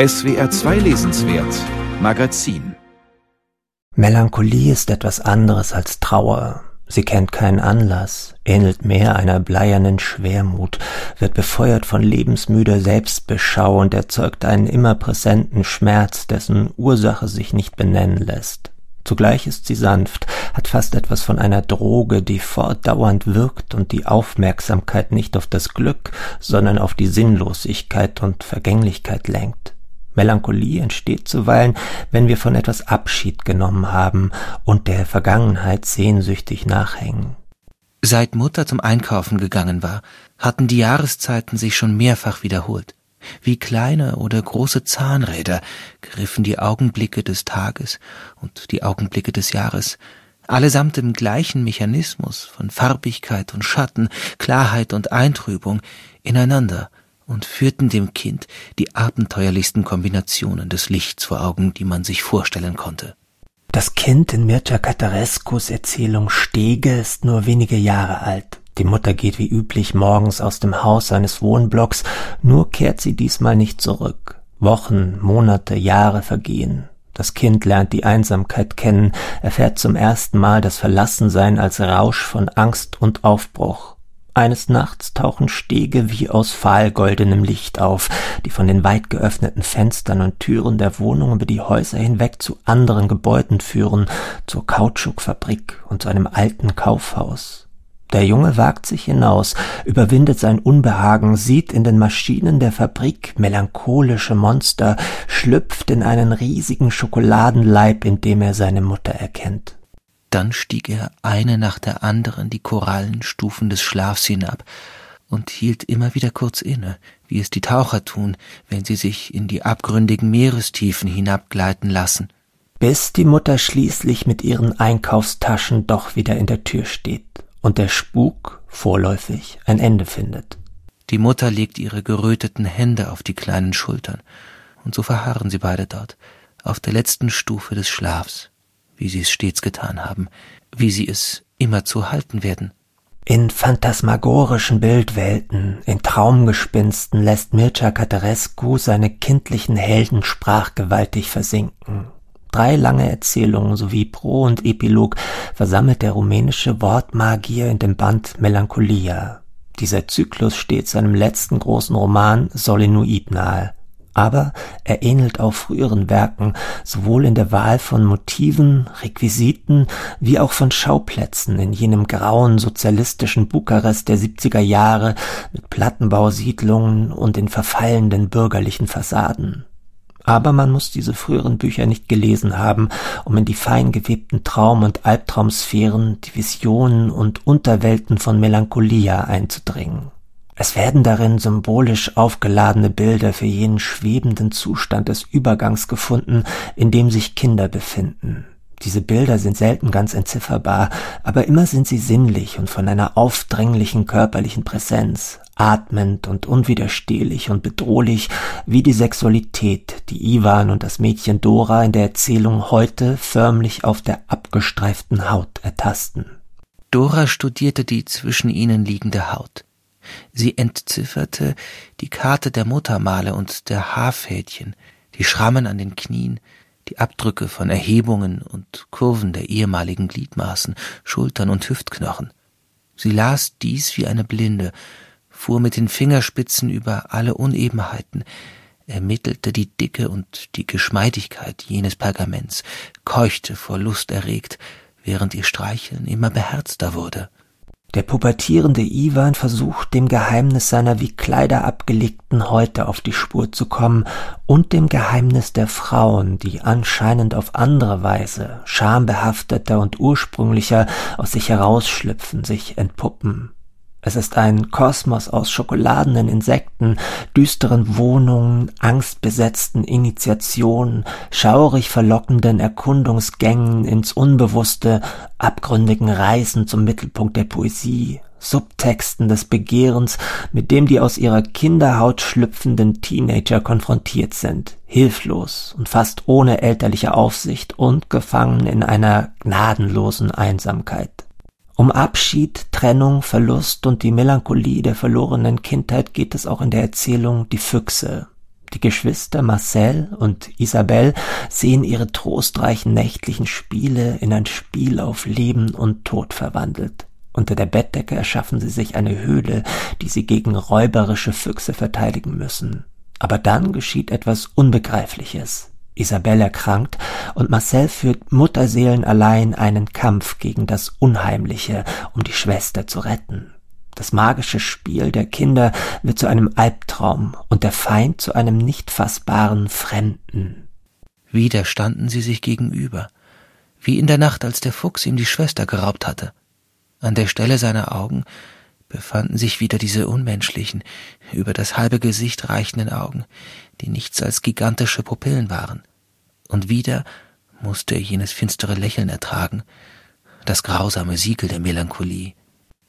SWR 2 Lesenswert Magazin Melancholie ist etwas anderes als Trauer. Sie kennt keinen Anlass, ähnelt mehr einer bleiernen Schwermut, wird befeuert von lebensmüder Selbstbeschau und erzeugt einen immer präsenten Schmerz, dessen Ursache sich nicht benennen lässt. Zugleich ist sie sanft, hat fast etwas von einer Droge, die fortdauernd wirkt und die Aufmerksamkeit nicht auf das Glück, sondern auf die Sinnlosigkeit und Vergänglichkeit lenkt. Melancholie entsteht zuweilen, wenn wir von etwas Abschied genommen haben und der Vergangenheit sehnsüchtig nachhängen. Seit Mutter zum Einkaufen gegangen war, hatten die Jahreszeiten sich schon mehrfach wiederholt. Wie kleine oder große Zahnräder griffen die Augenblicke des Tages und die Augenblicke des Jahres, allesamt im gleichen Mechanismus von Farbigkeit und Schatten, Klarheit und Eintrübung, ineinander und führten dem Kind die abenteuerlichsten Kombinationen des Lichts vor Augen, die man sich vorstellen konnte. Das Kind in Mircea Catarescus Erzählung Stege ist nur wenige Jahre alt. Die Mutter geht wie üblich morgens aus dem Haus seines Wohnblocks, nur kehrt sie diesmal nicht zurück. Wochen, Monate, Jahre vergehen. Das Kind lernt die Einsamkeit kennen, erfährt zum ersten Mal das Verlassensein als Rausch von Angst und Aufbruch. Eines Nachts tauchen Stege wie aus fahlgoldenem Licht auf, die von den weit geöffneten Fenstern und Türen der Wohnung über die Häuser hinweg zu anderen Gebäuden führen, zur Kautschukfabrik und zu einem alten Kaufhaus. Der Junge wagt sich hinaus, überwindet sein Unbehagen, sieht in den Maschinen der Fabrik melancholische Monster, schlüpft in einen riesigen Schokoladenleib, in dem er seine Mutter erkennt. Dann stieg er eine nach der anderen die Korallenstufen des Schlafs hinab und hielt immer wieder kurz inne, wie es die Taucher tun, wenn sie sich in die abgründigen Meerestiefen hinabgleiten lassen. Bis die Mutter schließlich mit ihren Einkaufstaschen doch wieder in der Tür steht und der Spuk vorläufig ein Ende findet. Die Mutter legt ihre geröteten Hände auf die kleinen Schultern, und so verharren sie beide dort, auf der letzten Stufe des Schlafs, wie sie es stets getan haben, wie sie es immer zu halten werden. In phantasmagorischen Bildwelten, in Traumgespinsten lässt Mircea Catarescu seine kindlichen Helden sprachgewaltig versinken. Drei lange Erzählungen sowie Pro und Epilog versammelt der rumänische Wortmagier in dem Band Melancholia. Dieser Zyklus steht seinem letzten großen Roman Solinuit nahe. Aber er ähnelt auch früheren Werken, sowohl in der Wahl von Motiven, Requisiten wie auch von Schauplätzen in jenem grauen sozialistischen Bukarest der 70er Jahre mit Plattenbausiedlungen und den verfallenden bürgerlichen Fassaden. Aber man muss diese früheren Bücher nicht gelesen haben, um in die fein gewebten Traum- und Albtraumsphären, die Visionen und Unterwelten von Melancholia einzudringen. Es werden darin symbolisch aufgeladene Bilder für jenen schwebenden Zustand des Übergangs gefunden, in dem sich Kinder befinden. Diese Bilder sind selten ganz entzifferbar, aber immer sind sie sinnlich und von einer aufdringlichen körperlichen Präsenz, atmend und unwiderstehlich und bedrohlich wie die Sexualität, die Ivan und das Mädchen Dora in der Erzählung heute förmlich auf der abgestreiften Haut ertasten. Dora studierte die zwischen ihnen liegende Haut. Sie entzifferte die Karte der Muttermale und der Haarfädchen, die Schrammen an den Knien, die Abdrücke von Erhebungen und Kurven der ehemaligen Gliedmaßen, Schultern und Hüftknochen. Sie las dies wie eine Blinde, fuhr mit den Fingerspitzen über alle Unebenheiten, ermittelte die Dicke und die Geschmeidigkeit jenes Pergaments, keuchte vor Lust erregt, während ihr Streicheln immer beherzter wurde. Der pubertierende Iwan versucht, dem Geheimnis seiner wie Kleider abgelegten Häute auf die Spur zu kommen und dem Geheimnis der Frauen, die anscheinend auf andere Weise, schambehafteter und ursprünglicher aus sich herausschlüpfen, sich entpuppen. Es ist ein Kosmos aus schokoladenen Insekten, düsteren Wohnungen, angstbesetzten Initiationen, schaurig verlockenden Erkundungsgängen ins Unbewusste, abgründigen Reisen zum Mittelpunkt der Poesie, Subtexten des Begehrens, mit dem die aus ihrer Kinderhaut schlüpfenden Teenager konfrontiert sind, hilflos und fast ohne elterliche Aufsicht und gefangen in einer gnadenlosen Einsamkeit. Um Abschied, Trennung, Verlust und die Melancholie der verlorenen Kindheit geht es auch in der Erzählung Die Füchse. Die Geschwister Marcel und Isabelle sehen ihre trostreichen nächtlichen Spiele in ein Spiel auf Leben und Tod verwandelt. Unter der Bettdecke erschaffen sie sich eine Höhle, die sie gegen räuberische Füchse verteidigen müssen. Aber dann geschieht etwas Unbegreifliches. Isabelle erkrankt und Marcel führt mutterseelenallein einen Kampf gegen das Unheimliche, um die Schwester zu retten. Das magische Spiel der Kinder wird zu einem Albtraum und der Feind zu einem nicht fassbaren Fremden. Wieder standen sie sich gegenüber, wie in der Nacht, als der Fuchs ihm die Schwester geraubt hatte. An der Stelle seiner Augen befanden sich wieder diese unmenschlichen, über das halbe Gesicht reichenden Augen, die nichts als gigantische Pupillen waren. Und wieder musste er jenes finstere Lächeln ertragen, das grausame Siegel der Melancholie.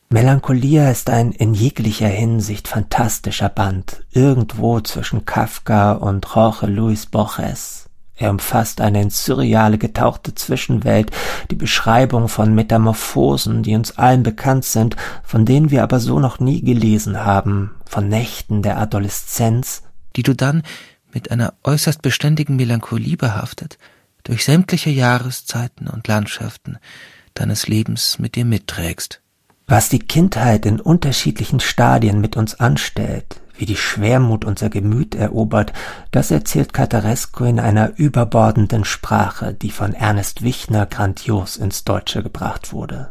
Melancholia ist ein in jeglicher Hinsicht fantastischer Band, irgendwo zwischen Kafka und Jorge Luis Borges. Er umfasst eine ins Surreale getauchte Zwischenwelt, die Beschreibung von Metamorphosen, die uns allen bekannt sind, von denen wir aber so noch nie gelesen haben, von Nächten der Adoleszenz, die du dann mit einer äußerst beständigen Melancholie behaftet durch sämtliche Jahreszeiten und Landschaften deines Lebens mit dir mitträgst. Was die Kindheit in unterschiedlichen Stadien mit uns anstellt, wie die Schwermut unser Gemüt erobert, das erzählt Cataresco in einer überbordenden Sprache, die von Ernest Wichner grandios ins Deutsche gebracht wurde